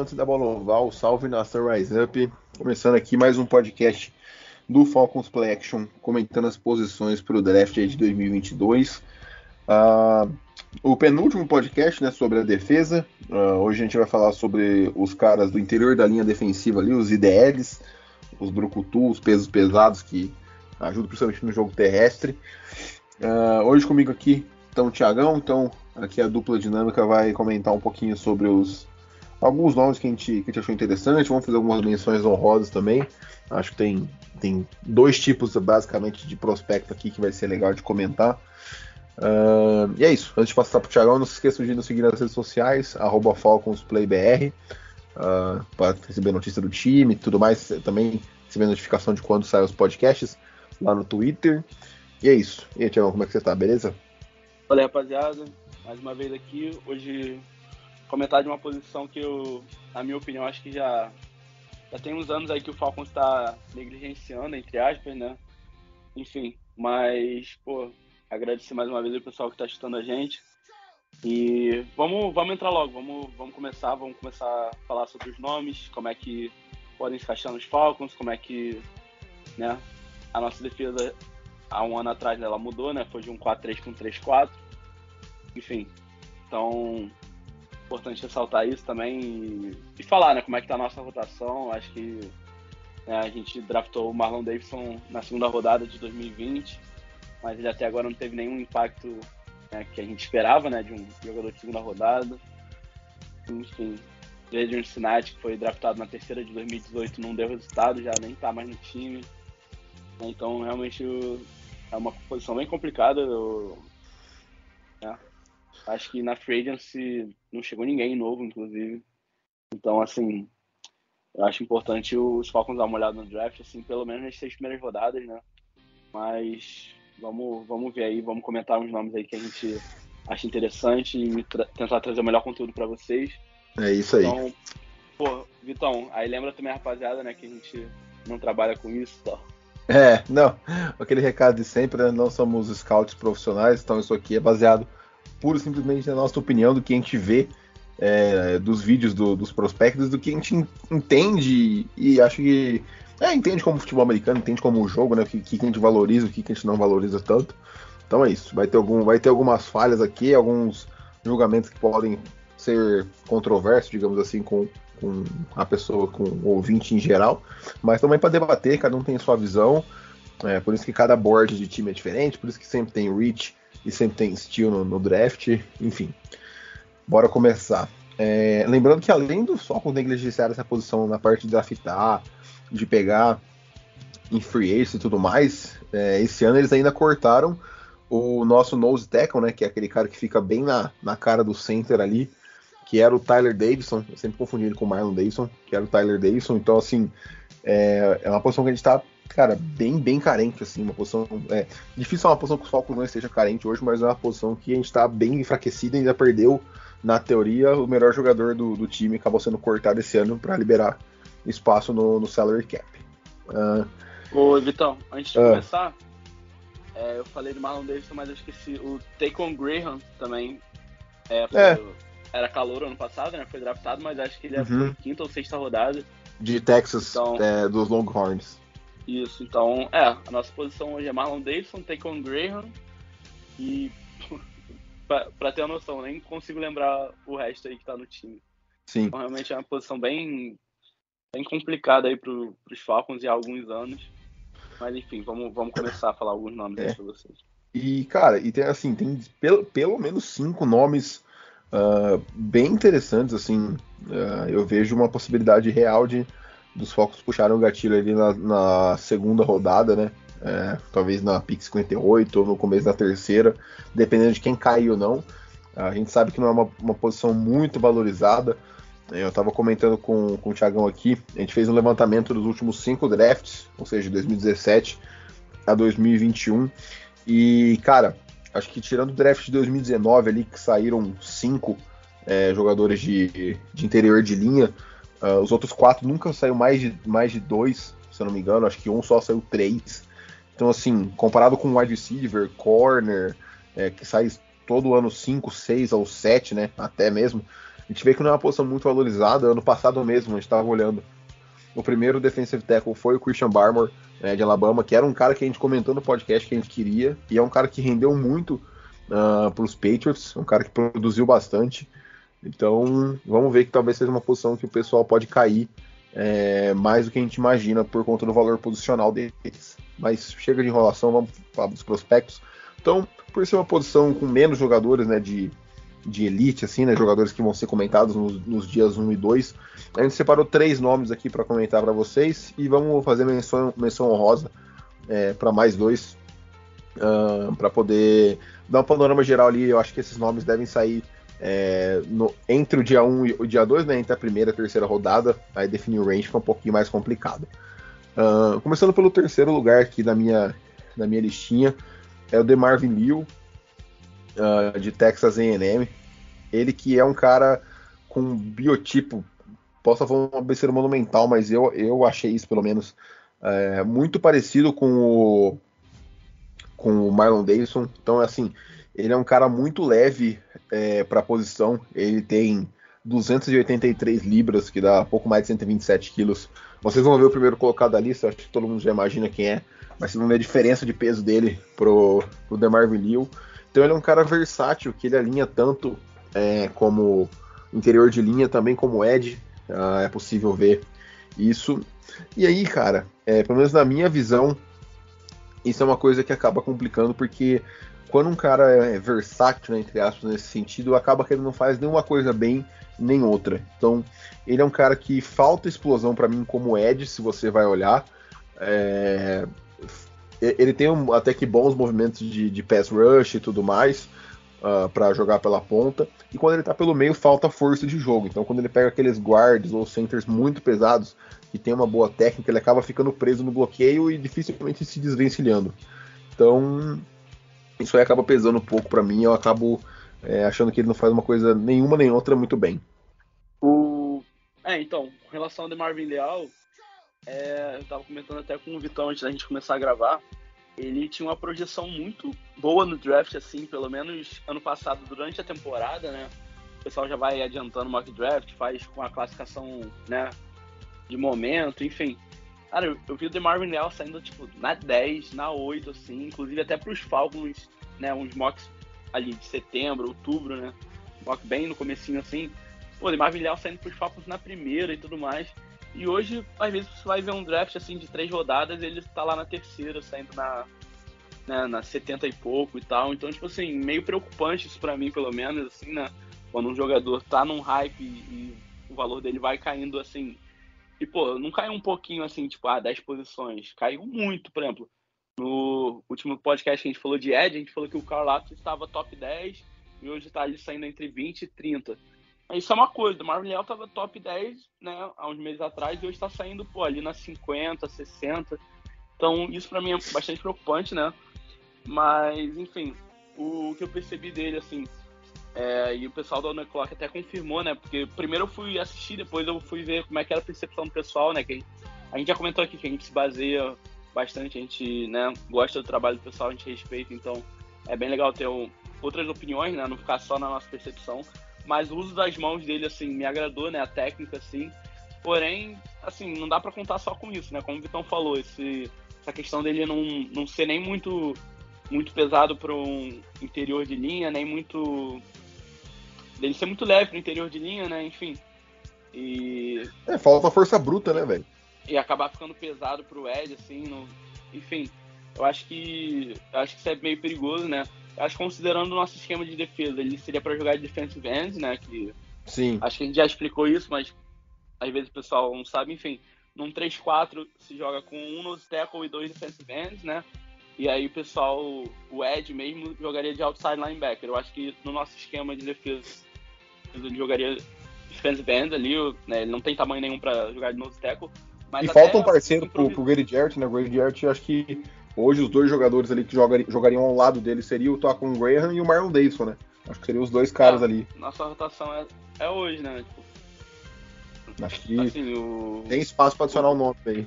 Amantes da bola oval, salve nação Rise Up. Começando aqui mais um podcast do Falcons Play Action, comentando as posições para o draft de 2022. Uh, o penúltimo podcast né, sobre a defesa. Uh, hoje a gente vai falar sobre os caras do interior da linha defensiva ali, os IDLs, os Brucutu, os pesos pesados que ajudam principalmente no jogo terrestre. Uh, hoje comigo aqui estão o Tiagão, então aqui a dupla dinâmica vai comentar um pouquinho sobre os alguns nomes que a, gente, que a gente achou interessante, vamos fazer algumas menções honrosas também. Acho que tem, tem dois tipos basicamente de prospecto aqui que vai ser legal de comentar. Uh, e é isso. Antes de passar para o Thiagão, não se esqueçam de nos seguir nas redes sociais, FalconsPlayBR, uh, para receber notícia do time e tudo mais. Também receber notificação de quando saem os podcasts lá no Twitter. E é isso. E aí, Thiagão, como é que você tá? Beleza? Olha, rapaziada. Mais uma vez aqui. Hoje comentar de uma posição que eu, na minha opinião, acho que já, já tem uns anos aí que o Falcons está negligenciando, entre aspas, né? Enfim, mas, pô, agradecer mais uma vez o pessoal que está assistindo a gente. E vamos, vamos entrar logo, vamos, vamos começar, vamos começar a falar sobre os nomes, como é que podem se encaixar nos Falcons, como é que, né, a nossa defesa há um ano atrás né, ela mudou, né, foi de um 4-3 para um 3-4, enfim, então importante ressaltar isso também e, falar, né, como é que tá a nossa rotação. Acho que né, a gente draftou o Marlon Davidson na segunda rodada de 2020, mas ele até agora não teve nenhum impacto né, que a gente esperava, né, de um jogador de segunda rodada. Enfim, Adrian Sinati, que foi draftado na terceira de 2018, não deu resultado, já nem tá mais no time. Então, realmente, é uma posição bem complicada. Eu, Acho que na Free Agency não chegou ninguém novo, inclusive. Então, assim, eu acho importante os Falcons dar uma olhada no draft, assim, pelo menos nas seis primeiras rodadas, né? Mas vamos, vamos ver aí, vamos comentar uns nomes aí que a gente acha interessante e tra tentar trazer o melhor conteúdo para vocês. É isso aí. Então, pô, Vitão, aí lembra também, rapaziada, né, que a gente não trabalha com isso, tá? É, não, aquele recado de sempre, né? não somos scouts profissionais, então isso aqui é baseado pura e simplesmente na nossa opinião do que a gente vê é, dos vídeos do, dos prospectos, do que a gente entende e acho que é, entende como futebol americano, entende como o jogo, né? O que, que a gente valoriza, o que, a gente não valoriza tanto. Então é isso. Vai ter, algum, vai ter algumas falhas aqui, alguns julgamentos que podem ser controversos, digamos assim, com, com a pessoa, com o ouvinte em geral, mas também para debater, cada um tem sua visão. É, por isso que cada board de time é diferente, por isso que sempre tem reach e sempre tem steal no, no draft, enfim. Bora começar. É, lembrando que além do Falcons negligenciar essa posição na parte de draftar, de pegar em free agency e tudo mais, é, esse ano eles ainda cortaram o nosso nose tackle, né, que é aquele cara que fica bem na, na cara do center ali, que era o Tyler Davidson, eu sempre confundi ele com o Marlon Davidson, que era o Tyler Davidson, então assim, é, é uma posição que a gente tá cara, bem, bem carente, assim, uma posição. É, difícil é uma posição que os Falcons não esteja carente hoje, mas é uma posição que a gente está bem enfraquecido e ainda perdeu, na teoria, o melhor jogador do, do time acabou sendo cortado esse ano para liberar espaço no, no salary cap. Uh, Ô, Vitão, antes de uh, começar, é, eu falei do Marlon Davidson, mas eu esqueci. O Taquan Graham também é, foi, é. era calor ano passado, né? Foi draftado, mas acho que ele é, uhum. foi quinta ou sexta rodada. De Texas, então, é, dos Longhorns. Isso, então, é, a nossa posição hoje é Marlon Davidson, Taquan Graham e pra, pra, ter uma noção, nem consigo lembrar o resto aí que tá no time. Sim. Então, realmente é uma posição bem, bem complicada aí pro, pros Falcons há alguns anos. Mas enfim, vamos, vamos começar a falar alguns nomes é. aí pra vocês. E, cara, e tem assim, tem pelo, pelo menos cinco nomes uh, bem interessantes, assim. Uh, eu vejo uma possibilidade real de dos Falcons puxaram o gatilho ali na, na segunda rodada, né? É, talvez na pick 58 ou no começo da terceira, dependendo de quem caiu ou não. A gente sabe que não é uma, uma posição muito valorizada. Eu estava comentando com, com o Thiagão aqui, a gente fez um levantamento dos últimos cinco drafts, ou seja, de 2017 a 2021. E, cara, acho que tirando o draft de 2019 ali, que saíram cinco é, jogadores de, de interior de linha, uh, os outros quatro nunca saiu mais de, mais de dois, se eu não me engano, acho que um só saiu três. Então, assim, comparado com wide receiver, corner, é, que sai todo ano 5, 6 ou 7, né? Até mesmo. A gente vê que não é uma posição muito valorizada. Ano passado mesmo, a gente estava olhando. O primeiro defensive tackle foi o Christian Barmore, né, de Alabama, que era um cara que a gente comentou no podcast que a gente queria, e é um cara que rendeu muito uh, ah, para os Patriots, um cara que produziu bastante. Então, vamos ver que talvez seja uma posição que o pessoal pode cair é, mais do que a gente imagina por conta do valor posicional deles. Mas chega de enrolação, vamos falar dos prospectos. Então, por ser uma posição com menos jogadores né, de, de elite, assim, né, jogadores que vão ser comentados nos, nos dias 1 e 2, a gente separou três nomes aqui para comentar para vocês e vamos fazer menção, menção honrosa é, para mais dois, uh, para poder dar um panorama geral ali. Eu acho que esses nomes devem sair é, no, entre o dia 1 e o dia 2, né, entre a primeira e a terceira rodada, aí definir o range fica um pouquinho mais complicado. Uh, começando pelo terceiro lugar aqui da minha, da minha listinha, é o DeMarvin Liu, uh, de Texas A&M. Ele que é um cara com biotipo, posso falar uma besteira monumental, mas eu, eu achei isso pelo menos é, muito parecido com o com o Marlon Davidson. Então, assim, ele é um cara muito leve é, para a posição. Ele tem 283 libras, que dá pouco mais de 127 quilos. Vocês vão ver o primeiro colocado da lista, acho que todo mundo já imagina quem é mas vocês vão ver a diferença de peso dele pro, pro DeMarvin Liu. Então ele é um cara versátil, que ele alinha tanto é, como interior de linha, também como Ed. Uh, é possível ver isso. E aí, cara, é, pelo menos na minha visão, isso é uma coisa que acaba complicando, porque quando um cara é versátil, né, entre aspas, nesse sentido, acaba que ele não faz nenhuma coisa bem nem outra. Então, ele é um cara que falta explosão para mim como Ed, se você vai olhar. É, ele tem um, até que bons movimentos de, de pass rush e tudo mais uh, ah, para jogar pela ponta. E quando ele tá pelo meio, falta força de jogo. Então, quando ele pega aqueles guards ou centers muito pesados, que tem uma boa técnica, ele acaba ficando preso no bloqueio e dificilmente se desvencilhando. Então, isso aí acaba pesando um pouco para mim. Eu acabo é, achando que ele não faz uma coisa nenhuma nem outra muito bem. O... É, então, com relação ao Marvin Leal, é, eu tava comentando até com o Vitão antes da gente começar a gravar. Ele tinha uma projeção muito boa no draft, assim, pelo menos ano passado, durante a temporada, né? O pessoal já vai adiantando o mock draft, faz com a classificação, né, de momento, enfim. Cara, eu, eu vi o DeMarvin Leal saindo, tipo, na 10, na 8, assim, inclusive até pros Falcons, né, uns mocks ali de setembro, outubro, né, mock bem no comecinho, assim. Pô, o DeMarvin Leal saindo pros Falcons na primeira e tudo mais. E hoje, às vezes, você vai ver um draft assim de três rodadas, ele tá lá na terceira, saindo na, né, na 70 e pouco e tal. Então, tipo assim, meio preocupante isso pra mim, pelo menos, assim, né? Quando um jogador tá num hype e, e o valor dele vai caindo assim. E, pô, não caiu um pouquinho assim, tipo, ah, 10 posições. Caiu muito, por exemplo. No último podcast que a gente falou de Ed, a gente falou que o Carl estava top 10 e hoje tá ali saindo entre 20 e 30. Isso é uma coisa, o Marvin Leal tava top 10, né, há uns meses atrás, e hoje tá saindo, pô, ali nas 50, 60. Então, isso para mim é bastante preocupante, né? Mas, enfim, o que eu percebi dele, assim, é, e o pessoal da On Clock até confirmou, né? Porque primeiro eu fui assistir, depois eu fui ver como é que era a percepção do pessoal, né? Que a gente já comentou aqui que a gente se baseia bastante, a gente né, gosta do trabalho do pessoal, a gente respeita, então é bem legal ter outras opiniões, né? Não ficar só na nossa percepção mas o uso das mãos dele, assim, me agradou, né? A técnica, assim. Porém, assim, não dá para contar só com isso, né? Como o Vitão falou, esse, essa questão dele não, não ser nem muito, muito pesado para um interior de linha, nem muito. Dele ser muito leve para interior de linha, né? Enfim. E. É, falta força bruta, né, velho? E acabar ficando pesado pro Ed, assim, no... enfim. Eu acho que. Eu acho que isso é meio perigoso, né? acho que considerando o nosso esquema de defesa, ele seria para jogar de defensive end, né? Que Sim. Acho que a gente já explicou isso, mas às vezes o pessoal não sabe. Enfim, num 3-4 se joga com um nose tackle e dois defensive ends, né? E aí o pessoal, o Ed mesmo, jogaria de outside linebacker. Eu acho que no nosso esquema de defesa, ele jogaria defensive end ali, né? Ele não tem tamanho nenhum para jogar de nose tackle. e falta um parceiro pro, pro Grady Jarrett, né? O Grady Jarrett, acho que hoje os dois jogadores ali que jogariam, jogariam ao lado dele seria o Tocon Graham e o Marlon Davidson, né? Acho que seriam os dois caras é, ali. Nossa rotação é, é hoje, né? Tipo, Acho que assim, o... tem espaço para adicionar o um nome aí.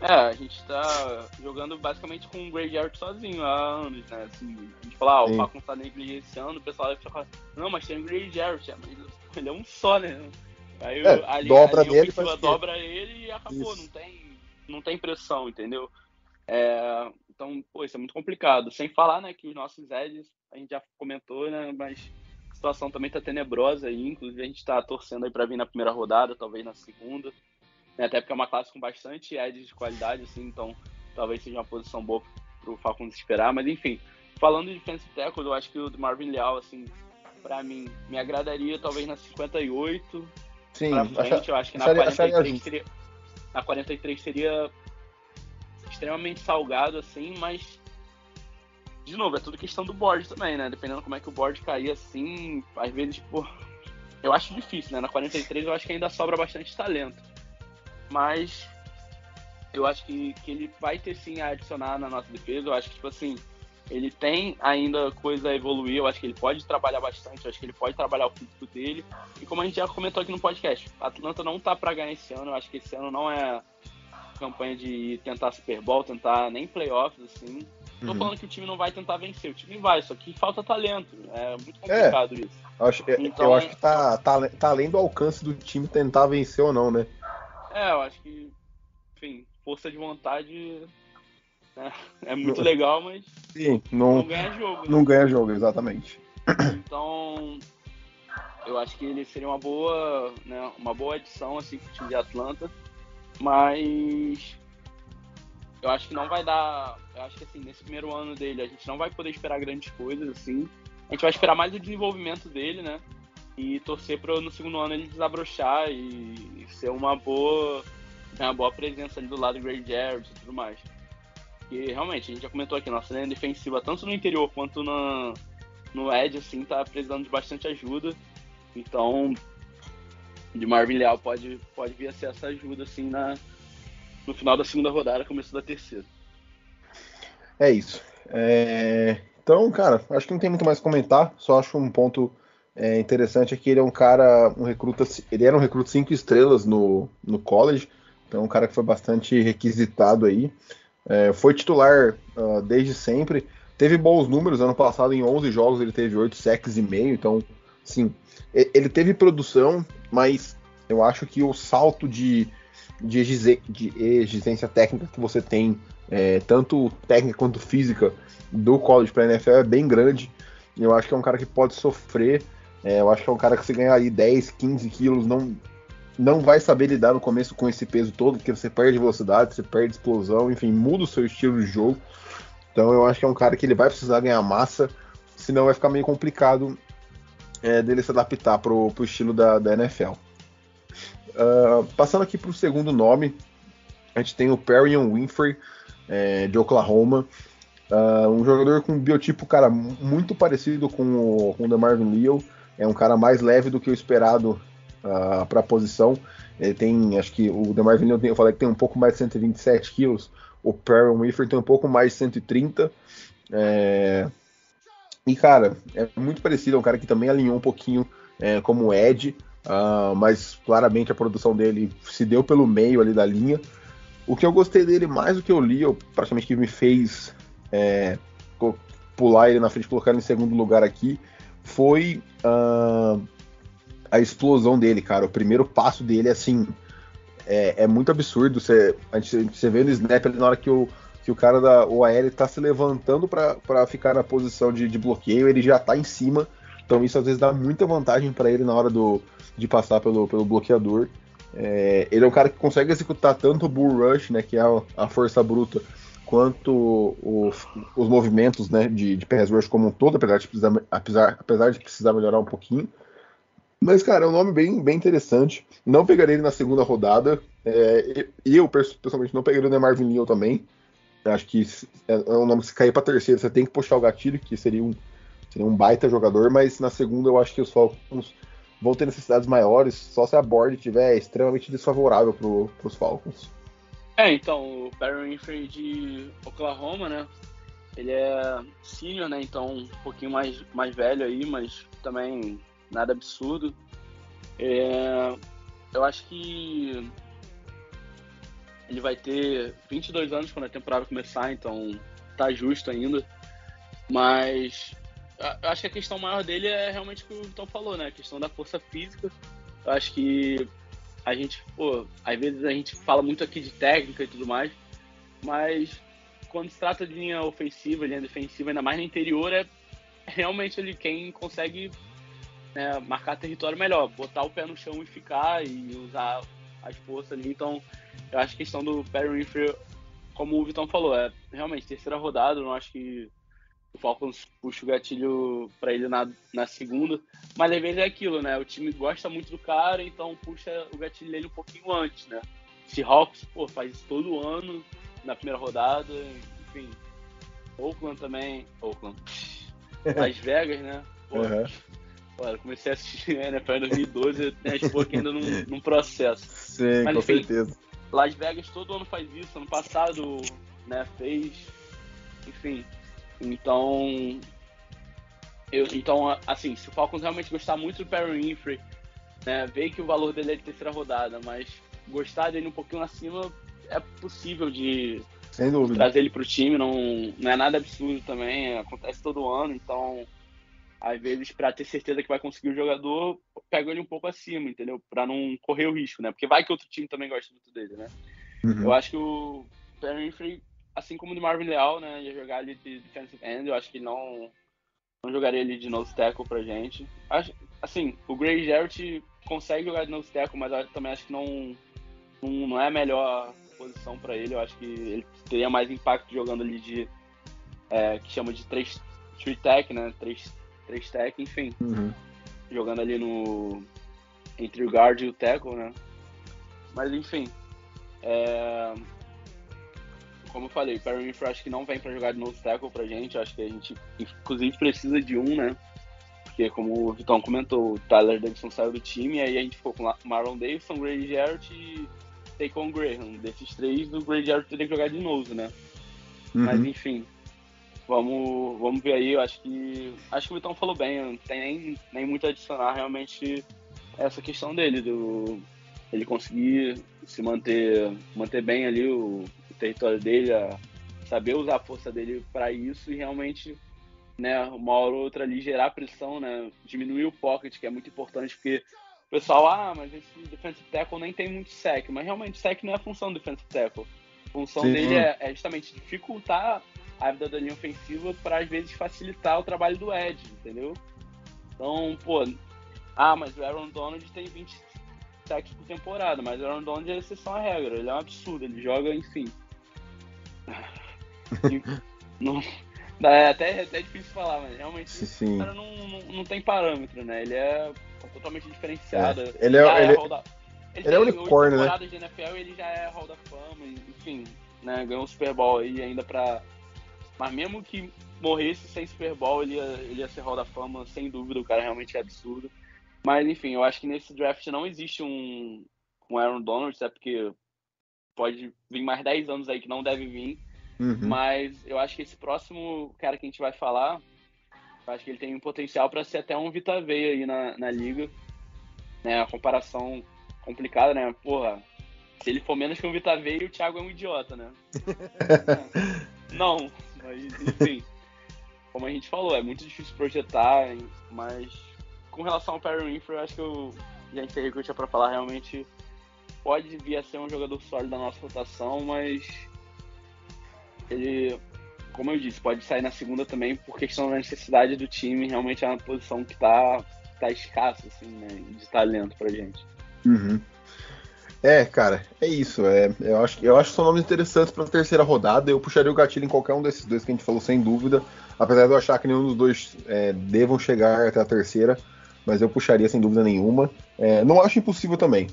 É, a gente tá jogando basicamente com o Jarrett sozinho há anos, né? Assim, a gente fala, ah, o Falcons tá negligenciando, o pessoal vai ficar não, mas tem o Jarrett, é, mas ele é um só, né? Aí é, ali, dobra ali dobra ele e acabou, não tem, não tem pressão, entendeu? É, então, pô, isso é muito complicado. Sem falar, né, que os nossos edges, a gente já comentou, né, mas a situação também tá tenebrosa aí, inclusive a gente tá torcendo aí pra vir na primeira rodada, talvez na segunda. Né? Até porque é uma classe com bastante edge de qualidade, assim, então talvez seja uma posição boa para o Falcons esperar. Mas enfim, falando de defensive tackle, eu acho que o Marvin Leal, assim, para mim, me agradaria talvez na 58. Sim, pra frente, acha, eu acho que na 43 seria, na 43 seria extremamente salgado, assim, mas de novo, é tudo questão do board também, né? Dependendo como é que o board cair assim, às vezes, pô, eu acho difícil, né? Na 43 eu acho que ainda sobra bastante talento mas eu acho que, que ele vai ter sim a adicionar na nossa defesa. Eu acho que, tipo assim, ele tem ainda coisa a evoluir. Eu acho que ele pode trabalhar bastante. Eu acho que ele pode trabalhar o físico dele. E como a gente já comentou aqui no podcast, a Atlanta não tá pra ganhar esse ano. Eu acho que esse ano não é campanha de tentar Super Bowl, tentar nem playoffs, assim. Tô uhum. falando que o time não vai tentar vencer, o time vai, só que falta talento. É muito complicado é, isso. Acho, então, eu acho que tá, tá, tá além do alcance do time tentar vencer ou não, né? É, eu acho que, enfim, força de vontade né, é muito legal, mas Sim, não, não ganha jogo. Né? Não ganha jogo, exatamente. Então, eu acho que ele seria uma boa, né, uma boa adição assim pro time de Atlanta, mas eu acho que não vai dar, eu acho que assim, nesse primeiro ano dele a gente não vai poder esperar grandes coisas assim. A gente vai esperar mais o desenvolvimento dele, né? E torcer para no segundo ano ele desabrochar e, ser uma boa, uma boa presença ali do lado do Gray Jarrett e tudo mais. E realmente, a gente já comentou aqui, nossa linha defensiva, tanto no interior quanto na, no Edge, assim, tá precisando de bastante ajuda. Então, de Marvin Leal pode, pode vir a ser essa ajuda, assim, na, no final da segunda rodada, começo da terceira. É isso. É... Então, cara, acho que não tem muito mais a comentar, só acho um ponto é interessante é que ele é um cara, um recruta, ele era um recruta cinco estrelas no, no college, então é um cara que foi bastante requisitado aí. É, foi titular uh, desde sempre, teve bons números, ano passado em 11 jogos ele teve 8 sacks e meio, então, sim, ele teve produção, mas eu acho que o salto de, de, exigência técnica que você tem, é, tanto técnica quanto física, do college para NFL é bem grande. Eu acho que é um cara que pode sofrer é, eu acho que é um cara que se ganhar aí 10, 15 quilos, não, não vai saber lidar no começo com esse peso todo, porque você perde velocidade, você perde explosão, enfim, muda o seu estilo de jogo. Então eu acho que é um cara que ele vai precisar ganhar massa, senão vai ficar meio complicado é, dele se adaptar pro, pro estilo da, da NFL. Uh, passando aqui pro segundo nome, a gente tem o Perrion Winfrey, é, de Oklahoma. Uh, um jogador com um biotipo, cara, muito parecido com o, com o Leo é um cara mais leve do que o esperado uh, ah, para a posição. Ele tem, acho que o Demar Vinil, eu falei que tem um pouco mais de 127 quilos, o Perry Whiffer tem um pouco mais de 130. É... E, cara, é muito parecido, é um cara que também alinhou um pouquinho é, como Ed, uh, mas claramente a produção dele se deu pelo meio ali da linha. O que eu gostei dele mais do que eu li, eu, praticamente que me fez é, pular ele na frente e colocar ele em segundo lugar aqui, foi uh, a explosão dele, cara. O primeiro passo dele, assim, é, é muito absurdo. Você, a gente, você vê no snap ali na hora que o, que o cara da OL tá se levantando para ficar na posição de, de, bloqueio, ele já tá em cima. Então isso às vezes dá muita vantagem para ele na hora do, de passar pelo, pelo bloqueador. É, ele é um cara que consegue executar tanto o bull rush, né, que é a, a força bruta, quanto os, os movimentos né, de, de pass rush como um todo, apesar de, precisar, apesar, apesar de precisar melhorar um pouquinho. Mas, cara, é um nome bem, bem interessante. Não pegaria ele na segunda rodada. É, eu, pessoalmente, não pegaria o Neymar Vinil também. acho que é, é um nome que se cair para terceira, você tem que puxar o gatilho, que seria um, seria um baita jogador, mas na segunda eu acho que os Falcons vão ter necessidades maiores, só se a board estiver extremamente desfavorável para os Falcons. É, então, o Barry Winfrey de Oklahoma, né? Ele é senior, né? Então, um pouquinho mais, mais velho aí, mas também nada absurdo. É, eu acho que ele vai ter 22 anos quando a temporada começar, então tá justo ainda. Mas eu acho que a questão maior dele é realmente o que o Vitão falou, né? A questão da força física. Eu acho que a gente, pô, às vezes a gente fala muito aqui de técnica e tudo mais, mas quando se trata de linha ofensiva, linha defensiva, ainda mais no interior, é realmente ele quem consegue né, marcar território melhor, botar o pé no chão e ficar e usar as forças ali. Então, eu acho que a questão do Perry Winfrey, como o Vitão falou, é realmente terceira rodada, eu não acho que o Falcons puxa o gatilho para ele na, na segunda. Mas às vezes é aquilo, né? O time gosta muito do cara, então puxa o gatilho dele um pouquinho antes, né? Seahawks, pô, faz isso todo ano, na primeira rodada, enfim. Oakland também. Oakland. Las Vegas, né? Pô, uhum. Olha, comecei a assistir NFL em 2012, tem as pouco ainda num, num processo. Sim, Mas, com enfim, certeza. Las Vegas todo ano faz isso, ano passado né, fez. Enfim, então, eu, então, assim, se o Falcons realmente gostar muito do Perry Winfrey, né, ver que o valor dele é de terceira rodada, mas gostar dele um pouquinho acima, é possível de, de trazer ele para o time, não, não é nada absurdo também, acontece todo ano, então, às vezes, para ter certeza que vai conseguir o jogador, pega ele um pouco acima, entendeu? Para não correr o risco, né? Porque vai que outro time também gosta muito dele, né? Uhum. Eu acho que o Perry Winfrey assim como o Marvin Leal, né, ia jogar ali de defensive end, eu acho que não não jogaria ali de nose tackle pra gente. Acho, assim, o Gray Jarrett consegue jogar de nose tackle, mas eu também acho que não, não, não é a melhor posição para ele. Eu acho que ele teria mais impacto jogando ali de é, que chama de 3 three tech, né, 3 3 tech, enfim. Uhum. Jogando ali no entre o guard e o tackle, né? Mas enfim, é, como eu falei, o Perry Winfrey acho que não vem para jogar de novo tackle pra gente. Acho que a gente, inclusive, precisa de um, né? Porque, como o Vitão comentou, o Tyler Davidson saiu do time, e aí a gente ficou com Marlon Davidson, Grady Jarrett e Taquan Graham. Desses três, o Grady Jarrett teria que jogar de novo, né? Uhum. Mas, enfim, vamos, vamos ver aí. Eu acho que acho que o Vitão falou bem, não tem nem, nem muito a adicionar realmente essa questão dele, do ele conseguir se manter, manter bem ali o, território dele, a saber usar a força dele para isso e realmente, né, uma hora ou outra ali gerar pressão, né, diminuir o pocket, que é muito importante, porque o pessoal, ah, mas esse defensive tackle nem tem muito sec, mas realmente sec não é a função do defensive tackle. A função Sim. dele é, é, justamente dificultar a vida da linha ofensiva para às vezes facilitar o trabalho do Ed, entendeu? Então, pô, ah, mas o Aaron Donald tem 20 sacks por temporada, mas o Aaron Donald é exceção à regra, ele é um absurdo, ele joga, enfim, não, é até, até difícil falar, mas realmente Sim. o cara não, não, não, tem parâmetro, né? Ele é totalmente diferenciado. É. Ele é, ele, é, da, ele, ele é unicórnio, né? de NFL ele já é Hall da Fama, enfim, né? Ganhou o Super Bowl aí ainda pra. Mas mesmo que morresse sem Super Bowl, ele ia, ele ia ser Hall da Fama, sem dúvida, o cara realmente é absurdo. Mas enfim, eu acho que nesse draft não existe um, um Aaron Donald, até porque pode vir mais 10 anos aí que não deve vir. Uhum. Mas eu acho que esse próximo cara que a gente vai falar, eu acho que ele tem um potencial para ser até um Vita Veia aí na, na liga. Né, a comparação complicada, né? Porra, se ele for menos que um Vita Veia, o Thiago é um idiota, né? não, mas enfim. Como a gente falou, é muito difícil projetar, mas com relação ao Perry Winfrey, eu acho que eu já encerrei o que eu tinha pra falar. Realmente pode vir a ser um jogador sólido da nossa rotação, mas ele, como eu disse, pode sair na segunda também por questão da necessidade do time. Realmente é uma posição que tá, tá escassa, assim, né, de talento pra gente. Uhum. É, cara, é isso. É, eu, acho, eu acho que são nomes interessantes para a terceira rodada. Eu puxaria o gatilho em qualquer um desses dois que a gente falou, sem dúvida. Apesar de eu achar que nenhum dos dois é, devam chegar até a terceira, mas eu puxaria sem dúvida nenhuma. É, não acho impossível também.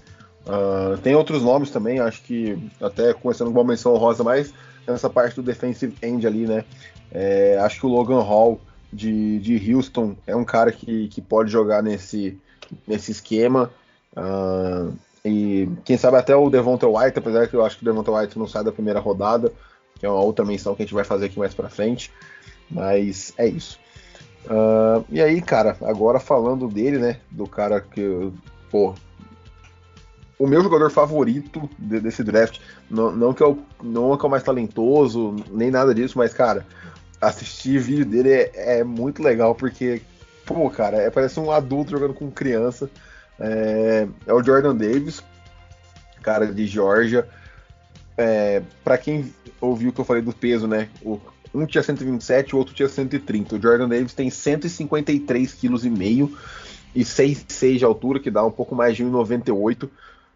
Uh, tem outros nomes também, acho que até começando com uma menção honrosa, mas nessa parte do defensive end ali, né? É, acho que o Logan Hall de, de Houston é um cara que, que pode jogar nesse, nesse esquema. Uh, e quem sabe até o Devonta White, apesar que eu acho que o Devonta White não sai da primeira rodada, que é uma outra menção que a gente vai fazer aqui mais pra frente. Mas é isso. Uh, e aí, cara, agora falando dele, né? Do cara que, pô, o meu jogador favorito desse draft, não, não, que eu, não é que é o mais talentoso, nem nada disso, mas, cara, assistir vídeo dele é, é muito legal, porque, pô, cara, é, parece um adulto jogando com criança. É, é o Jordan Davis, cara de Georgia. É, para quem ouviu o que eu falei do peso, né? O, um tinha 127, o outro tinha 130. O Jordan Davis tem 153,5 kg e 6,6 de altura, que dá um pouco mais de 1,98.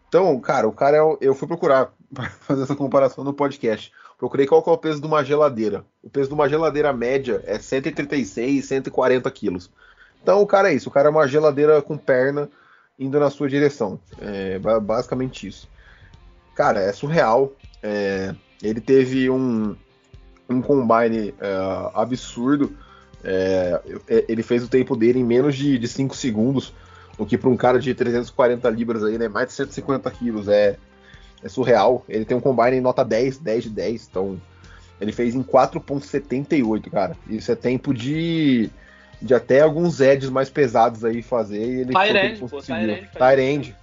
Então, cara, o cara é, eu fui procurar para fazer essa comparação no podcast. Procurei qual é o peso de uma geladeira. O peso de uma geladeira média é 136, 140 quilos. Então o cara é isso, o cara é uma geladeira com perna indo na sua direção. É basicamente isso. Cara, é surreal. É, ele teve um, um combine é, absurdo. É, ele fez o tempo dele em menos de 5 segundos, o que para um cara de 340 libras aí, né, mais de 150 quilos, é, é surreal. Ele tem um combine em nota 10, 10 de 10, então ele fez em 4.78, cara. Isso é tempo de de até alguns edges mais pesados aí fazer e ele Tyrande, pô, Tyrande.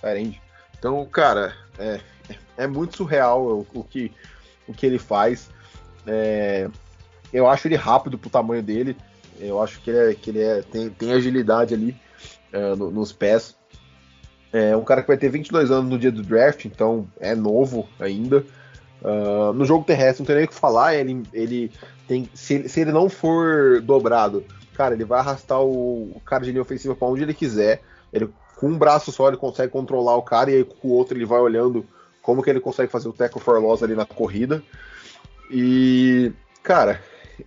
Tyrande. Então, cara, é, é muito surreal o, o, que, o que ele faz. É, eu acho ele rápido pro tamanho dele. Eu acho que ele, é, que ele é, tem, tem agilidade ali é, no, nos pés. É um cara que vai ter 22 anos no dia do draft, então é novo ainda. Uh, no jogo terrestre, não tem nem o que falar. Ele, ele tem, se, se ele não for dobrado, cara, ele vai arrastar o, o cara de linha ofensiva para onde ele quiser. Ele, com um braço só ele consegue controlar o cara e aí com o outro ele vai olhando como que ele consegue fazer o tackle for loss ali na corrida. E, cara,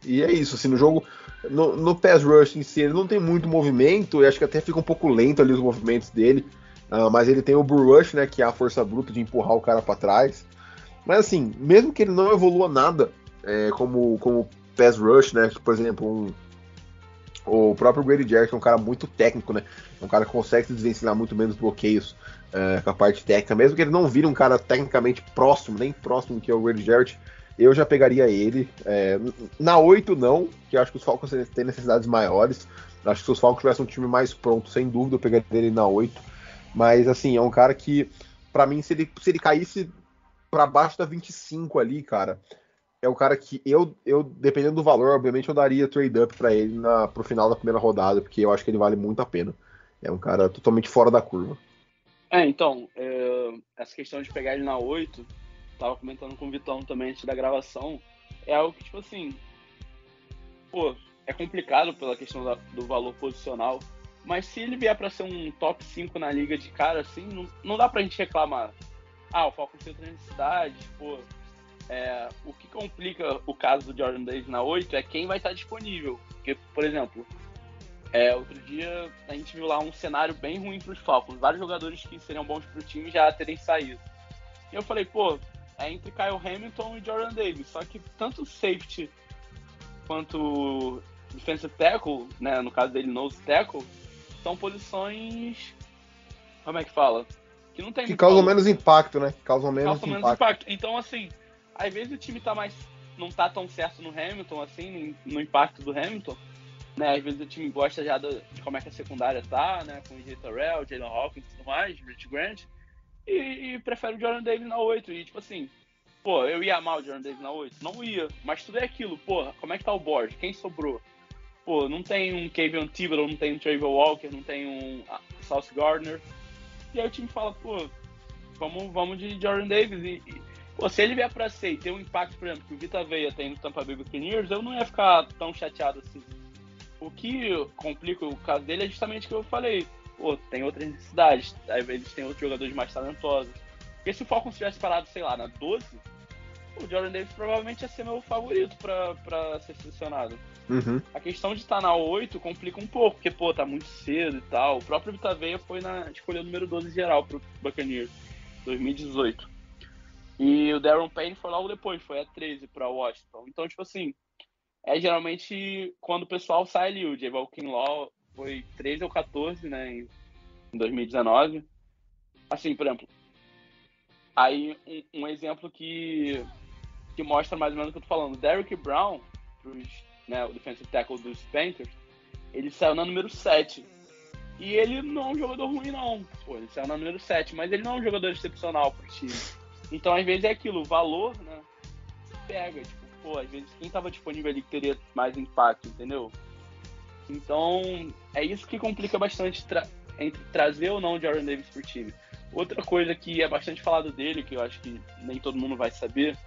e é isso, assim, no jogo, no, no pass rush em si, ele não tem muito movimento, e acho que até fica um pouco lento ali os movimentos dele, uh, mas ele tem o bull rush, né, que é a força bruta de empurrar o cara para trás. Mas assim, mesmo que ele não evolua nada é, como, como pass rush, né, por exemplo, um, o próprio Grady Jarrett é um cara muito técnico, né, um cara que consegue se desvencilhar muito bem dos bloqueios é, com a parte técnica, mesmo que ele não vire um cara tecnicamente próximo, nem próximo que é o Grady Jarrett, eu já pegaria ele. É, na 8 não, que eu acho que os Falcons têm necessidades maiores. Acho que se os Falcons tivessem um time mais pronto, sem dúvida, eu pegaria ele na 8. Mas assim, é um cara que, para mim, se ele, se ele caísse para baixo da 25 ali, cara, é o cara que eu, eu dependendo do valor, obviamente eu daria trade up para ele na, pro final da primeira rodada, porque eu acho que ele vale muito a pena. É um cara totalmente fora da curva. É, então, é, essa questão de pegar ele na 8, tava comentando com o Vitão também antes da gravação, é algo que, tipo assim, pô, é complicado pela questão da, do valor posicional, mas se ele vier para ser um top 5 na liga de cara, assim, não, não dá pra gente reclamar. Ah, o Falcons tem outra necessidade, pô. É, o que complica o caso do Jordan Davis na 8 é quem vai estar disponível. Porque, por exemplo, é, outro dia a gente viu lá um cenário bem ruim para os Falcons. Vários jogadores que seriam bons para o time já terem saído. E eu falei, pô, é entre Kyle Hamilton e Jordan Davis. Só que tanto safety quanto defensive tackle, né, no caso dele nose tackle, são posições como é que fala? Que não tem que causam valor. menos impacto, né? Que causam menos, causam menos impacto. Então assim, às vezes o time tá mais não tá tão certo no Hamilton assim, no impacto do Hamilton, né? Às vezes o time gosta já de como é que a secundária tá, né, com o J. Terrell, Jalen Hawkins e tudo mais, Rich Grant e, e prefere o Jordan Davis na 8. E tipo assim, pô, eu ia amar o Jordan Davis na 8? Não ia. Mas tudo é aquilo, pô, como é que tá o board? Quem sobrou? Pô, não tem um Kevin Thibodeau, não tem um Trevor Walker, não tem um ah, South Gardner. E aí o time fala, pô, vamos, vamos de Jordan Davis. E, e pô, se ele vier pra ser e ter um impacto, por exemplo, que o Vita Veia tem no Tampa Bay Buccaneers, eu não ia ficar tão chateado assim. O que complica o caso dele é justamente o que eu falei pô, tem outras necessidades. Às vezes tem outros jogadores mais talentosos. Porque se o Falcons tivesse parado, sei lá, na 12, o Jordan Davis provavelmente ia ser meu favorito pra, pra ser selecionado. Uhum. A questão de estar na 8 complica um pouco, porque, pô, tá muito cedo e tal. O próprio Vitaveia foi na escolha número 12 geral pro Buccaneers, 2018. E o Darren Payne foi logo depois, foi a 13 para Washington. Então, tipo assim, é geralmente quando o pessoal sai ali. O J. Kinlaw foi 13 ou 14, né, em 2019. Assim, por exemplo, aí um, um exemplo que, que mostra mais ou menos o que eu tô falando. Derrick Brown, pros, né, o defensive tackle dos Panthers, ele saiu na número 7. E ele não é um jogador ruim, não. Pô, ele saiu na número 7, mas ele não é um jogador excepcional pro time. Então, às vezes, é aquilo, o valor, né? Pega, tipo, pô, às vezes quem tava disponível ali que teria mais impacto, entendeu? Então, é isso que complica bastante tra entre trazer ou não o Jordan Davis pro time. Outra coisa que é bastante falado dele, que eu acho que nem todo mundo vai saber,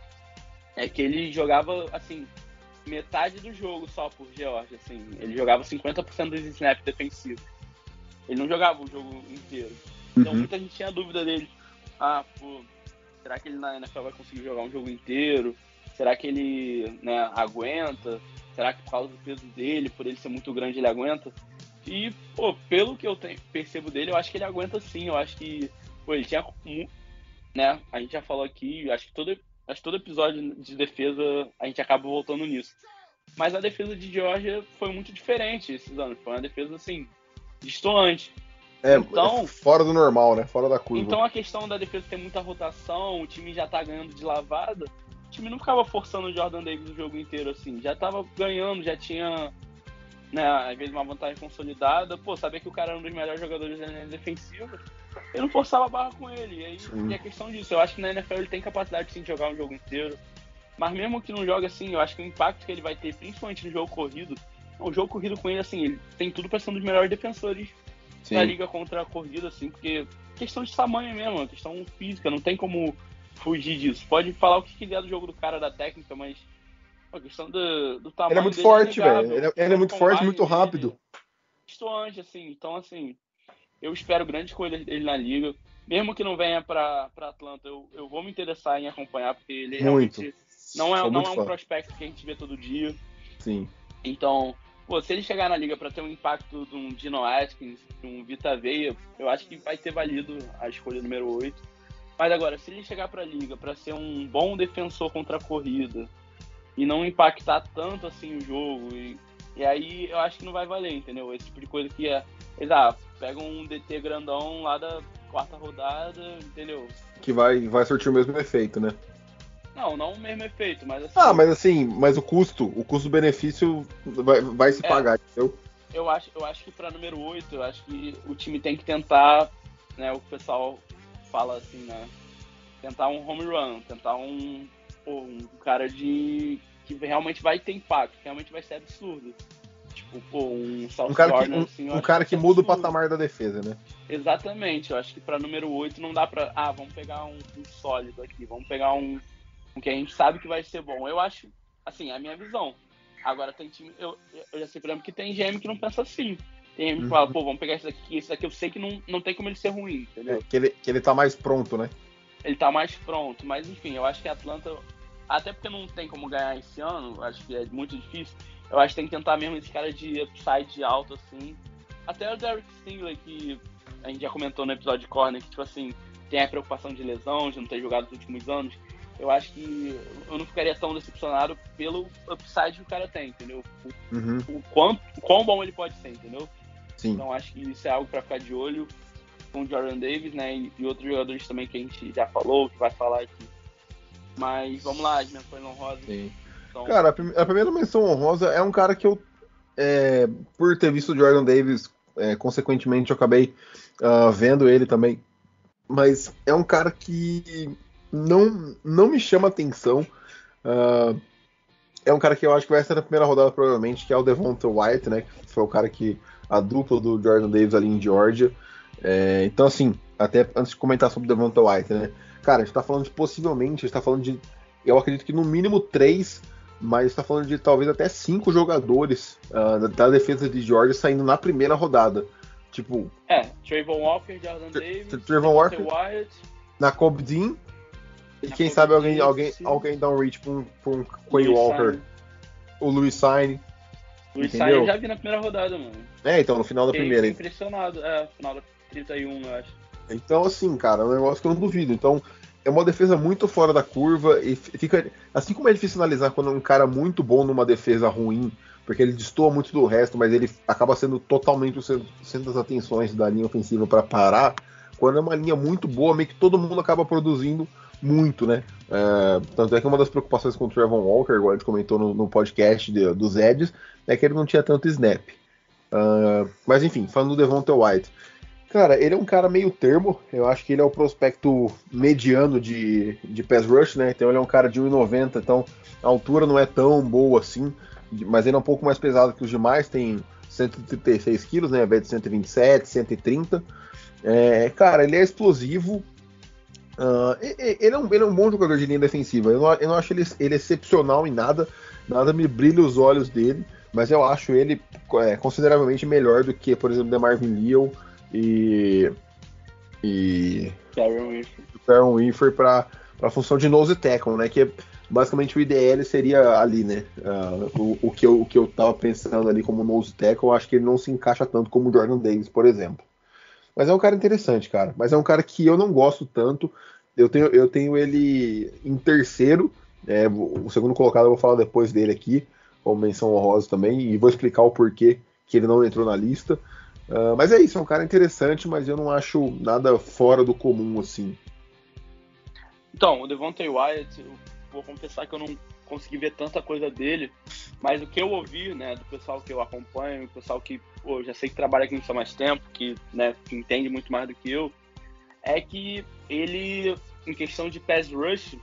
é que ele jogava, assim, metade do jogo só por Georgia, assim. Ele jogava 50% dos snaps defensivos. Ele não jogava o jogo inteiro. Então Uhum. muita gente tinha dúvida dele. Ah, pô, será que ele na NFL vai conseguir jogar um jogo inteiro? Será que ele né, aguenta? Será que por causa do peso dele, por ele ser muito grande, ele aguenta? E, pô, pelo que eu tenho, percebo dele, eu acho que ele aguenta sim. Eu acho que, pô, ele tinha. Né, a gente já falou aqui, acho que todo, acho que todo episódio de defesa a gente acaba voltando nisso. Mas a defesa de Georgia foi muito diferente esses anos. Foi uma defesa, assim, distoante. É, Então- é fora do normal, né? Fora da curva. Então a questão da defesa ter muita rotação, o time já tá ganhando de lavada, o time não ficava forçando o Jordan Davis o jogo inteiro assim. Já tava ganhando, já tinha, né, às vezes uma vantagem consolidada. Pô, sabia que o cara era um dos melhores jogadores da linha defensiva. Eu não forçava a barra com ele. E aí é questão disso. Eu acho que na NFL ele tem capacidade sim de jogar um jogo inteiro. Mas mesmo que não jogue assim, eu acho que o impacto que ele vai ter, principalmente no jogo corrido, o jogo corrido com ele, assim, ele tem tudo pra ser um dos melhores defensores Sim. da liga contra a corrida, assim, porque questão de tamanho mesmo, é questão física, não tem como fugir disso. Pode falar o que quiser do jogo do cara, da técnica, mas a questão do, do tamanho Ele é muito dele forte, velho. Ele, é- ele é muito O forte, muito rápido. é Distoante, assim. Então, assim, eu espero grandes coisas dele na liga. Mesmo que não venha pra, pra Atlanta, eu, eu vou me interessar em acompanhar, porque ele Muito. realmente não é, Sou não é um prospecto que a gente vê todo dia. Sim. Então, pô, se ele chegar na liga para ter um impacto de um Dino Atkins, de um Vita Veia, eu acho que vai ter valido a escolha número 8. Mas agora, se ele chegar para a liga para ser um bom defensor contra a corrida e não impactar tanto assim o jogo, e, e aí eu acho que não vai valer, entendeu? Esse tipo de coisa que é, exato, pega um DT grandão lá da quarta rodada, entendeu? Que vai, vai surtir o mesmo efeito, né? Não, não o mesmo efeito, mas assim, Ah, mas assim, mas o custo, o custo-benefício vai, vai se É. pagar, entendeu? eu acho, eu acho que para número 8, eu acho que o time tem que tentar, né, o pessoal fala assim, né, tentar um home run, tentar um, pô, um cara de que realmente vai ter impacto, que realmente vai ser absurdo. Tipo, pô, um South Um cara que, Gardner, um, assim, um cara vai que ser muda o patamar da defesa, né? Exatamente, eu acho que para número 8 não dá pra. Ah, vamos pegar um, um sólido aqui, vamos pegar um, um que a gente sabe que vai ser bom. Eu acho, assim, é a minha visão. Agora tem time. Eu, eu já sei, por exemplo, que tem GM que não pensa assim. Tem GM que fala, pô, vamos pegar esse daqui, esse daqui eu sei que não, não tem como ele ser ruim, entendeu? É, que, ele, que ele tá mais pronto, né? Ele tá mais pronto, mas enfim, eu acho que a Atlanta. Até porque não tem como ganhar esse ano, acho que é muito difícil. Eu acho que tem que tentar mesmo esse cara de upside alto, assim. Até o Derek Stingley, que a gente já comentou no episódio de Corner, que, tipo assim, tem a preocupação de lesão, de não ter jogado nos últimos anos. Eu acho que eu não ficaria tão decepcionado pelo upside que o cara tem, entendeu? O, Uhum, o, quanto, o quão bom ele pode ser, entendeu? Sim. Então acho que isso é algo pra ficar de olho com o Jordan Davis, né? E, e outros jogadores também que a gente já falou, que vai falar aqui. Mas vamos lá, as menções honrosas. sim. Então, Cara, a, prim- a primeira menção honrosa é um cara que eu, é, por ter visto o Jordan Davis, é, consequentemente eu acabei ah, vendo ele também. Mas é um cara que não, não me chama atenção. Ah, é um cara que eu acho que vai ser na primeira rodada, provavelmente, que é o Devonta White, né? Que foi o cara que. A dupla do Jordan Davis ali em Georgia. É, então, assim, até antes de comentar sobre o Devonta White, né? Cara, a gente tá falando de possivelmente, a gente tá falando de. Eu acredito que no mínimo três, mas está falando de talvez até cinco jogadores ah, da, defesa de Georgia saindo na primeira rodada. Tipo, é, Trayvon Walker, Jordan Davis, Trayvon Walker, Wyatt, na Cobb Dean. E quem Kobe sabe alguém, Dean, alguém, sim. alguém dá um reach pra um, pra um Quay Walker, Sainz. o Louis Sainz. Entendeu? Sainz eu já vi na primeira rodada, mano. É, então, no final da Fiquei primeira. impressionado. É, final da 31, eu acho. Então, assim, cara, é um negócio que eu não duvido. Então, é uma defesa muito fora da curva e fica. Assim como é difícil analisar quando um cara muito bom numa defesa ruim, porque ele destoa muito do resto, mas ele acaba sendo totalmente o centro das atenções da linha ofensiva para parar. Quando é uma linha muito boa, meio que todo mundo acaba produzindo muito, né? É, tanto é que uma das preocupações com o Trevor Walker, igual a gente comentou no, no podcast de, dos Eds, é que ele não tinha tanto snap. Uh, mas enfim, falando do Devonta White. Cara, ele é um cara meio termo. Eu acho que ele é o prospecto mediano de, de pass rush, né? Então ele é um cara de 1,90, então a altura não é tão boa assim, mas ele é um pouco mais pesado que os demais, tem 136 quilos, né? Ao invés de 127, 130. É, cara, ele é explosivo. Uh, ele, é um, ele é um bom jogador de linha defensiva. Eu não, eu não acho ele, ele excepcional em nada. Nada me brilha os olhos dele. Mas eu acho ele é, consideravelmente melhor do que, por exemplo, Marvin Leal e. e. Darren Winfrey para a função de nose tackle, né? Que é, basicamente o IDL seria ali, né? Uh, o, o, que eu, o que eu tava pensando ali como nose tackle, eu acho que ele não se encaixa tanto como o Jordan Davis, por exemplo. Mas é um cara interessante, cara. Mas é um cara que eu não gosto tanto. Eu tenho, eu tenho ele em terceiro. É, o segundo colocado eu vou falar depois dele aqui, como menção honrosa também, e vou explicar o porquê que ele não entrou na lista. Uh, mas é isso, é um cara interessante, mas eu não acho nada fora do comum assim. Então, o Devontae Wyatt, eu vou confessar que eu não consegui ver tanta coisa dele, mas o que eu ouvi, né, do pessoal que eu acompanho, o pessoal que pô, já sei que trabalha aqui há mais tempo, que, né, que entende muito mais do que eu, é que ele, em questão de pass rush,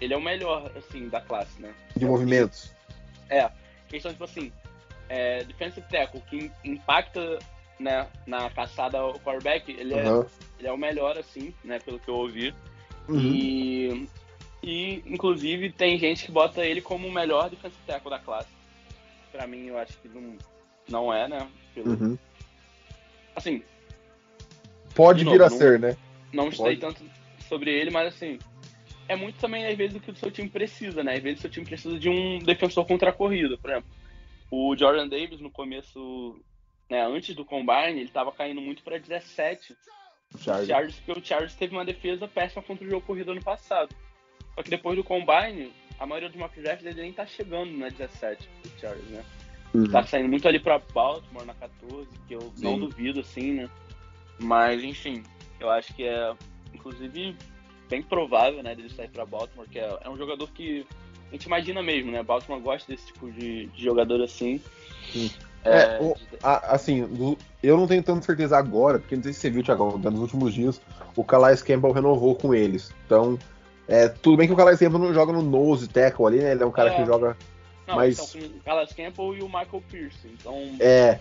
ele é o melhor, assim, da classe, né? De movimentos. É, questão, tipo assim, é, defensive tackle, que impacta né, na caçada ao quarterback, ele, uhum. é, ele é o melhor, assim, né, pelo que eu ouvi. Uhum. E, e, inclusive, tem gente que bota ele como o melhor defensive tackle da classe. Pra mim, eu acho que não, não é, né? Pelo... Uhum. Assim. Pode vir a não, ser, né? Não estudei tanto sobre ele, mas assim. É muito também, às vezes, do que o seu time precisa, né? Às vezes, o seu time precisa de um defensor contra a corrida, por exemplo. O Jordan Davis, no começo né, antes do Combine, ele estava caindo muito para 17. O Chargers. Chargers, porque o Chargers teve uma defesa péssima contra o jogo corrido ano passado. Só que depois do Combine, a maioria dos mock drafts ele nem tá chegando na 17 do Chargers, né? Uhum. Tá saindo muito ali para Baltimore na 14, que eu Sim. não duvido, assim, né? Mas, enfim, eu acho que é, inclusive, bem provável, né, dele sair para Baltimore, que é, é, um jogador que a gente imagina mesmo, né? Baltimore gosta desse tipo de, de jogador assim. Sim. É, é o, a, assim, eu não tenho tanta certeza agora, porque não sei se você viu, Thiago, nos últimos dias, o Calais Campbell renovou com eles. Então, é, tudo bem que o Calais Campbell não joga no nose tackle ali, né? Ele é um cara é. que joga. Não, mas... então, o Campbell e o Michael Pierce. Então, é.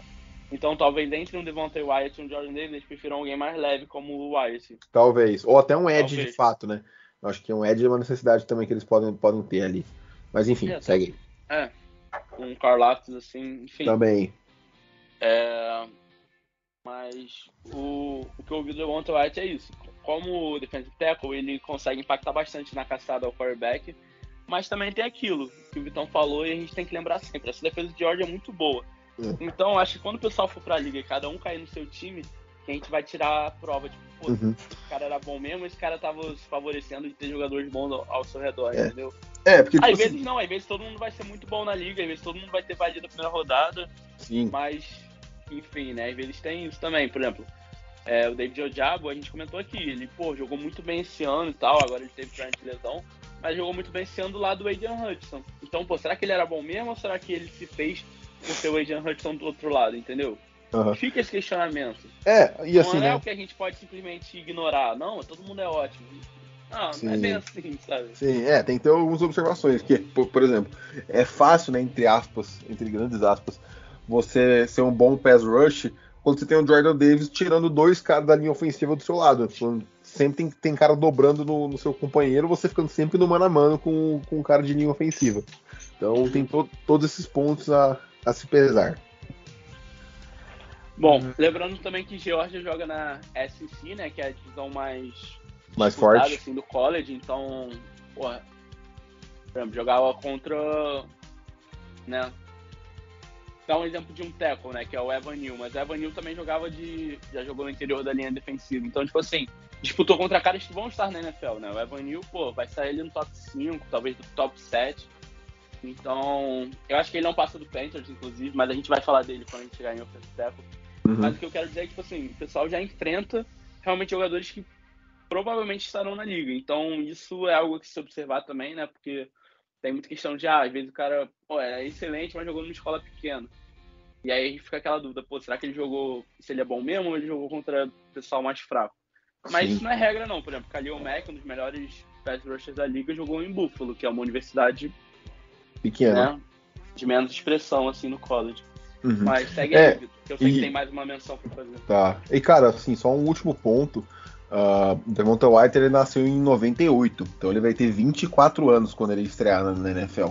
Então, talvez entre um Devontae Wyatt e um Jordan Davis, eles prefiram alguém mais leve como o Wyatt. Talvez. Ou até um Edge talvez. de fato, né? Eu acho que um Edge é uma necessidade também que eles podem, podem ter ali. Mas enfim, é, segue. É com Carlatos, assim, enfim. Também. É, mas o, o que eu ouvi do Devonta White é isso. Como o defensive tackle, ele consegue impactar bastante na caçada ao quarterback, mas também tem aquilo que o Vitão falou e a gente tem que lembrar sempre. Essa defesa de Georgia é muito boa. É. Então, acho que quando o pessoal for pra liga e cada um cair no seu time, que a gente vai tirar a prova, tipo, pô, uhum. o cara era bom mesmo, esse cara tava se favorecendo de ter jogadores bons ao, ao seu redor, é. entendeu? É, porque. Tipo, às vezes assim... não, às vezes todo mundo vai ser muito bom na liga, às vezes todo mundo vai ter valido a primeira rodada. Sim. Mas, enfim, né? Às vezes tem isso também. Por exemplo, é, o David Ojabo, a gente comentou aqui, ele, pô, jogou muito bem esse ano e tal, agora ele teve grande lesão, mas jogou muito bem esse ano do lado do Adrian Hudson. Então, pô, será que ele era bom mesmo ou será que ele se fez por ser o Adrian Hudson do outro lado, entendeu? Uhum. Fica esse questionamento. É, e assim. Não é né? o que a gente pode simplesmente ignorar. Não, todo mundo é ótimo. Não, Sim. não é bem assim, sabe? Sim, é, tem que ter algumas observações. Que, por, por, exemplo, é fácil, né, entre aspas, entre grandes aspas, você ser um bom pass rush quando você tem o Jordan Davis tirando dois caras da linha ofensiva do seu lado. Sempre tem, tem cara dobrando no, no seu companheiro, você ficando sempre no mano a mano com, com um cara de linha ofensiva. Então tem to, todos esses pontos a, a se pesar. Bom, uhum. lembrando também que Georgia joga na SEC, né, que é a divisão mais mais forte assim, do college, então, porra, por exemplo, jogava contra, né, dar um exemplo de um tackle, né, que é o Evan Neal, mas o Evan Neal também jogava de já jogou no interior da linha defensiva. Então, tipo assim, disputou contra caras que vão estar na NFL, né? O Evan Neal, pô, vai sair ali no top 5, talvez do top 7. Então, eu acho que ele não passa do Panthers, inclusive, mas a gente vai falar dele quando a gente chegar em offensive tackle. Uhum. Mas o que eu quero dizer é que, tipo assim, o pessoal já enfrenta realmente jogadores que provavelmente estarão na liga. Então, isso é algo que se observar também, né? Porque tem muita questão de, ah, às vezes o cara, pô, é excelente, mas jogou numa escola pequena. E aí fica aquela dúvida, pô, será que ele jogou, se ele é bom mesmo ou ele jogou contra pessoal mais fraco? Mas Sim. isso não é regra não, por exemplo, Khalil Mack, um dos melhores pass rushers da liga, jogou em Buffalo, que é uma universidade pequena, né, de menos expressão assim no college. Uhum. Mas segue é, aí, Victor, que eu sei e... que tem mais uma menção pra fazer. Tá. E cara, assim, só um último ponto. Uh, Devonta White ele nasceu em 98, então ele vai ter 24 anos quando ele estrear na NFL.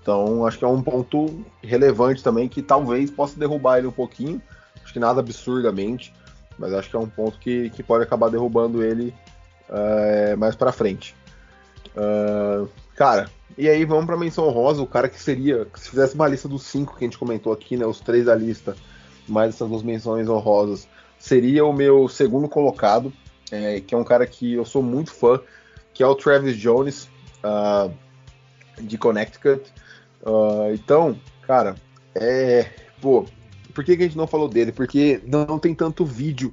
Então acho que é um ponto relevante também que talvez possa derrubar ele um pouquinho. Acho que nada absurdamente, mas acho que é um ponto que, que pode acabar derrubando ele uh, mais para frente. Uh, cara, e aí vamos para menção rosa, o cara que seria, se fizesse uma lista dos cinco que a gente comentou aqui, né, os três da lista, mais essas duas menções honrosas, seria o meu segundo colocado, é, que é um cara que eu sou muito fã, que é o Travis Jones, uh, de Connecticut. Uh, então, cara, é. Pô, por que, que, a gente não falou dele? Porque não tem tanto vídeo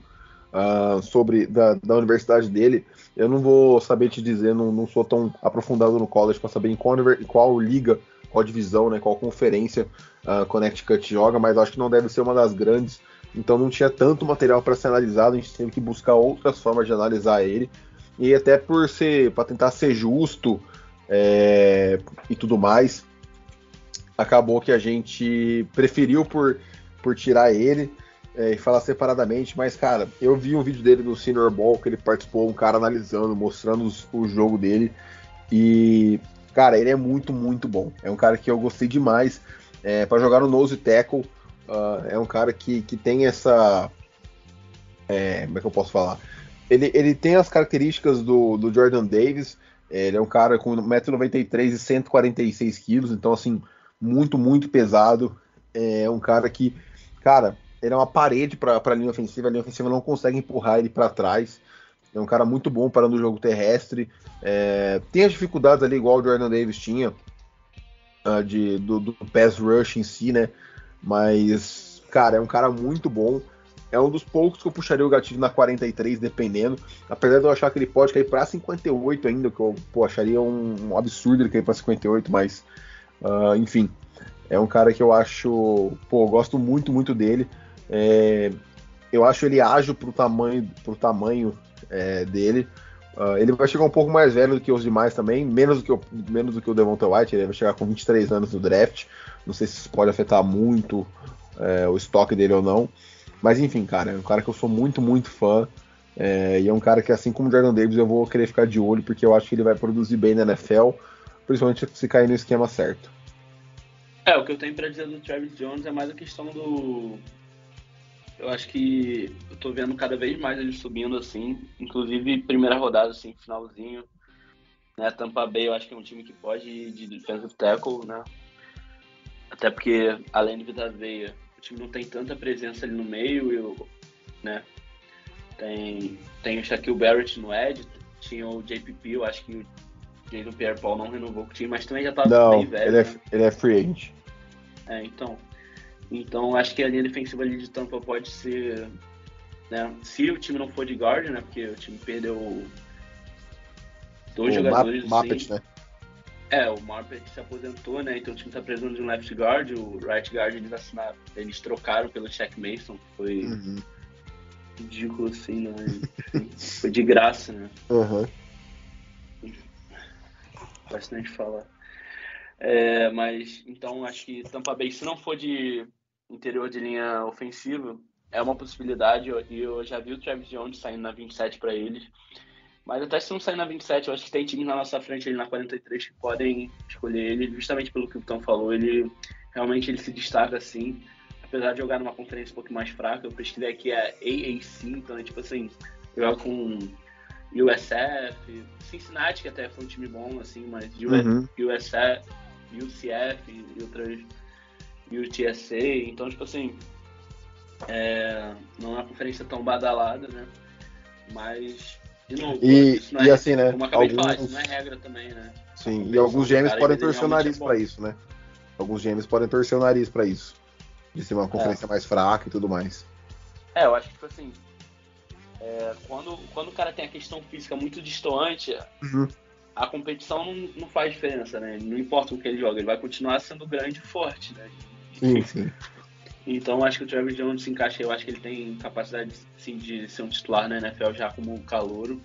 uh, sobre da, da, universidade dele. Eu não vou saber te dizer, não, não sou tão aprofundado no college para saber em qual, em qual, liga, qual divisão, né, qual conferência uh, Connecticut joga, mas acho que não deve ser uma das grandes então não tinha tanto material para ser analisado, a gente teve que buscar outras formas de analisar ele. E até por ser, para tentar ser justo é, e tudo mais, acabou que a gente preferiu por, por tirar ele é, e falar separadamente. Mas, cara, eu vi um vídeo dele no Senior Ball que ele participou, um cara analisando, mostrando os, o jogo dele. E, cara, ele é muito, muito bom. É um cara que eu gostei demais. É, para jogar no nose tackle, Uh, é um cara que, que tem essa. É, como é que eu posso falar? Ele, ele tem as características do, do Jordan Davis. Ele é um cara com 1,93m e 146 quilos, então, assim, muito, muito pesado. É um cara que, cara, ele é uma parede para a linha ofensiva. A linha ofensiva não consegue empurrar ele para trás. É um cara muito bom parando o jogo terrestre. É, tem as dificuldades ali, igual o Jordan Davis tinha, uh, de, do, do pass rush em si, né? Mas, cara, é um cara muito bom. É um dos poucos que eu puxaria o gatilho na 43, dependendo. Apesar de eu achar que ele pode cair para 58 ainda, que eu pô, acharia um, absurdo ele cair para 58, mas, uh, enfim. É um cara que eu acho. Pô, eu gosto muito, muito dele. É, eu acho ele ágil pro tamanho, pro tamanho é, dele. Uh, ele vai chegar um pouco mais velho do que os demais também, menos do que o, menos do que o Devonta White, ele vai chegar com 23 anos no draft. Não sei se isso pode afetar muito é, o estoque dele ou não. Mas enfim, cara, é um cara que eu sou muito, muito fã. É, e é um cara que, assim como o Jordan Davis, eu vou querer ficar de olho, porque eu acho que ele vai produzir bem na NFL, principalmente se cair no esquema certo. É, o que eu tenho pra dizer do Travis Jones é mais a questão do. Eu acho que eu tô vendo cada vez mais ele subindo, assim, inclusive primeira rodada, assim, finalzinho. Né, Tampa Bay eu acho que é um time que pode ir de defensive tackle, né? Até porque, além do Vitor Veia, o time não tem tanta presença ali no meio, eu, né? Tem, tem o Shaquille Barrett no Ed, tinha o JPP, eu acho que o Jason Pierre Paul não renovou com o time, mas também já tava não, bem velho. Ele é, né? ele é free agent. É, então. Então acho que a linha defensiva ali de Tampa pode ser. Né, se o time não for de guard, né? Porque o time perdeu dois o jogadores. Muppet, assim, né? É, o Marpet se aposentou, né? Então o time tá precisando de um left guard, o right guard eles assinaram, eles trocaram pelo Check Mason, foi uhum. ridículo assim, né? foi de graça, né? Uhum. Bastante falar. É, mas então acho que Tampa Bay, se não for de interior de linha ofensiva, é uma possibilidade. E eu, eu, já vi o Travis Jones saindo na 27 para eles. Mas até se não sair na 27, eu acho que tem times na nossa frente ali na 43 que podem escolher ele, justamente pelo que o Tom falou. Ele realmente ele se destaca assim, apesar de jogar numa conferência um pouco mais fraca. Eu pesquisei aqui a AAC, então é tipo assim, joga com USF, Cincinnati, que até foi um time bom, assim, mas uhum. USF, UCF e outras e o TSA. Então, tipo assim, é, não é uma conferência tão badalada, né? Mas, de novo, E- isso não e é, assim, né, Como eu acabei de falar, alguns- isso não é regra também, né? Sim, e alguns GMs cara, podem torcer o nariz é pra isso, né? Alguns GMs podem torcer o nariz pra isso. De ser uma É. conferência mais fraca e tudo mais. É, eu acho que, tipo assim, é, quando, quando o cara tem a questão física muito distoante, Uhum. a competição não, não faz diferença, né? Não importa o que ele joga, ele vai continuar sendo grande e forte, né? Sim, sim. Então acho que o Travis Jones se encaixa, eu acho que ele tem capacidade sim, de ser um titular na NFL já como calouro.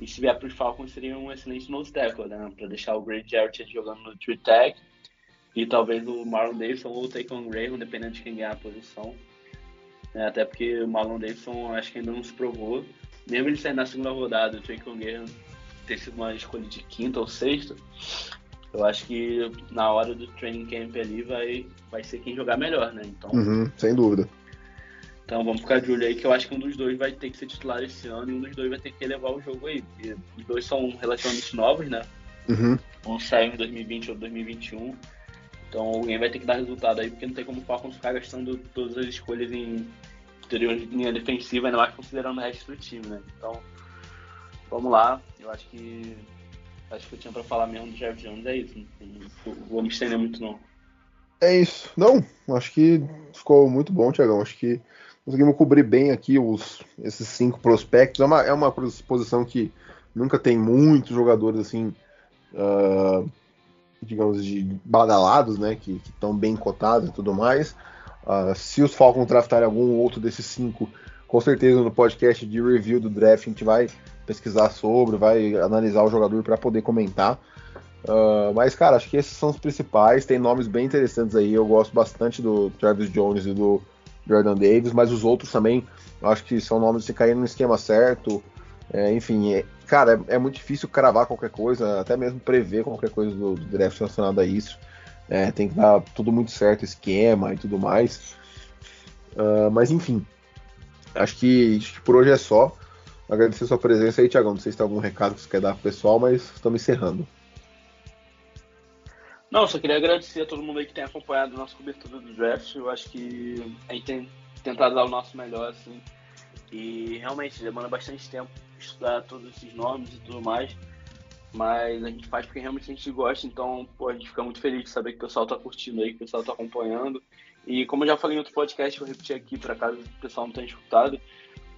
E se vier para os Falcons seria um excelente nose tackle, né? Para deixar o Great Jarrett jogando no tree tag e talvez o Marlon Davidson ou o Taquan Graham, dependendo de quem ganhar a posição. É, até porque o Marlon Davidson acho que ainda não se provou. Mesmo ele saindo na segunda rodada, o Taquan Graham ter sido uma escolha de quinta ou sexta, eu acho que na hora do training camp ali vai, vai ser quem jogar melhor, né? Então, Uhum, sem dúvida. então vamos ficar de olho aí que eu acho que um dos dois vai ter que ser titular esse ano e um dos dois vai ter que levar o jogo aí. Porque os dois são relativamente novos, né? Uhum. Um saiu em 2020 ou 2021. Então alguém vai ter que dar resultado aí, porque não tem como o Falcons ficar gastando todas as escolhas em interior de linha defensiva, ainda mais considerando o resto do time, né? Então, vamos lá. Eu acho que. Acho que eu tinha pra falar mesmo do Jeff Jones, é isso. Não vou me estender muito não. É isso. Não, acho que ficou muito bom, Tiagão. Acho que conseguimos cobrir bem aqui os, esses cinco prospectos. É uma, é uma posição que nunca tem muitos jogadores assim, ah, digamos, de badalados, né? Que estão bem cotados e tudo mais. Ah, se os Falcons draftarem algum outro desses cinco, com certeza no podcast de review do draft a gente vai pesquisar sobre, vai analisar o jogador para poder comentar. Uh, mas, cara, acho que esses são os principais. Tem nomes bem interessantes aí. Eu gosto bastante do Travis Jones e do Jordan Davis, mas os outros também, acho que são nomes que caíram no esquema certo. É, enfim, é- cara, é, é muito difícil cravar qualquer coisa, até mesmo prever qualquer coisa do, do draft relacionado a isso. É, tem que dar tudo muito certo, esquema e tudo mais. Uh, mas, enfim, acho que, acho que por hoje é só. Agradecer sua presença aí, Tiagão. Não sei se tem algum recado que você quer dar pro pessoal, mas estamos encerrando. Não, só queria agradecer a todo mundo aí que tem acompanhado a nossa cobertura do draft. Eu acho que a gente tem tentado dar o nosso melhor, assim. E realmente demanda bastante tempo estudar todos esses nomes e tudo mais. Mas a gente faz porque realmente a gente gosta, então pô, a gente fica muito feliz de saber que o pessoal tá curtindo aí, que o pessoal tá acompanhando. E como eu já falei em outro podcast, eu repeti aqui para caso o pessoal não tenha escutado,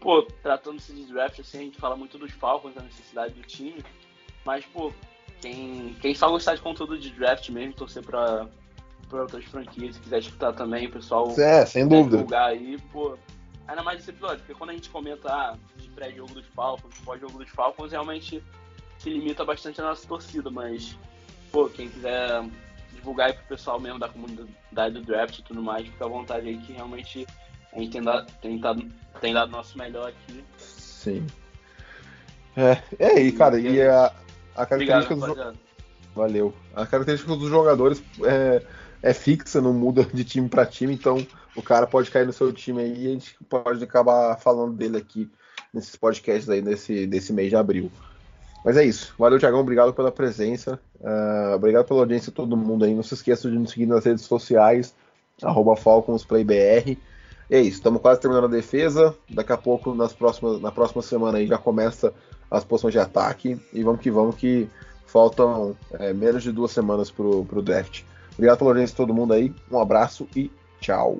pô, tratando-se de draft, assim, a gente fala muito dos Falcons, da necessidade do time, mas, pô, quem, quem só gostar de conteúdo de draft mesmo, torcer pra, pra outras franquias, se quiser escutar também, o pessoal É, sem dúvida. divulgar aí, pô, ainda mais esse episódio, porque quando a gente comenta ah, de pré-jogo dos Falcons, pós-jogo dos Falcons, realmente se limita bastante a nossa torcida, mas, pô, quem quiser divulgar aí pro pessoal mesmo da comunidade do draft e tudo mais, fica à vontade aí que realmente a gente tem dado, tem dado, tem dado nosso melhor aqui. Sim. É, é aí, cara, e a, a Obrigado, característica dos jo- rapaziada. Valeu. A característica dos jogadores é, é fixa, não muda de time para time, então o cara pode cair no seu time aí e a gente pode acabar falando dele aqui nesses podcasts aí nesse, desse mês de abril. Mas é isso. Valeu, Tiagão. Obrigado pela presença. ah, obrigado pela audiência todo mundo aí. Não se esqueça de nos seguir nas redes sociais, arroba FalconsPlayBR. É isso, estamos quase terminando a defesa. Daqui a pouco, nas próximas, na próxima semana aí, já começa as posições de ataque. E vamos que vamos, que faltam é, menos de duas semanas pro, pro draft. Obrigado pela audiência de todo mundo aí. Um abraço e tchau.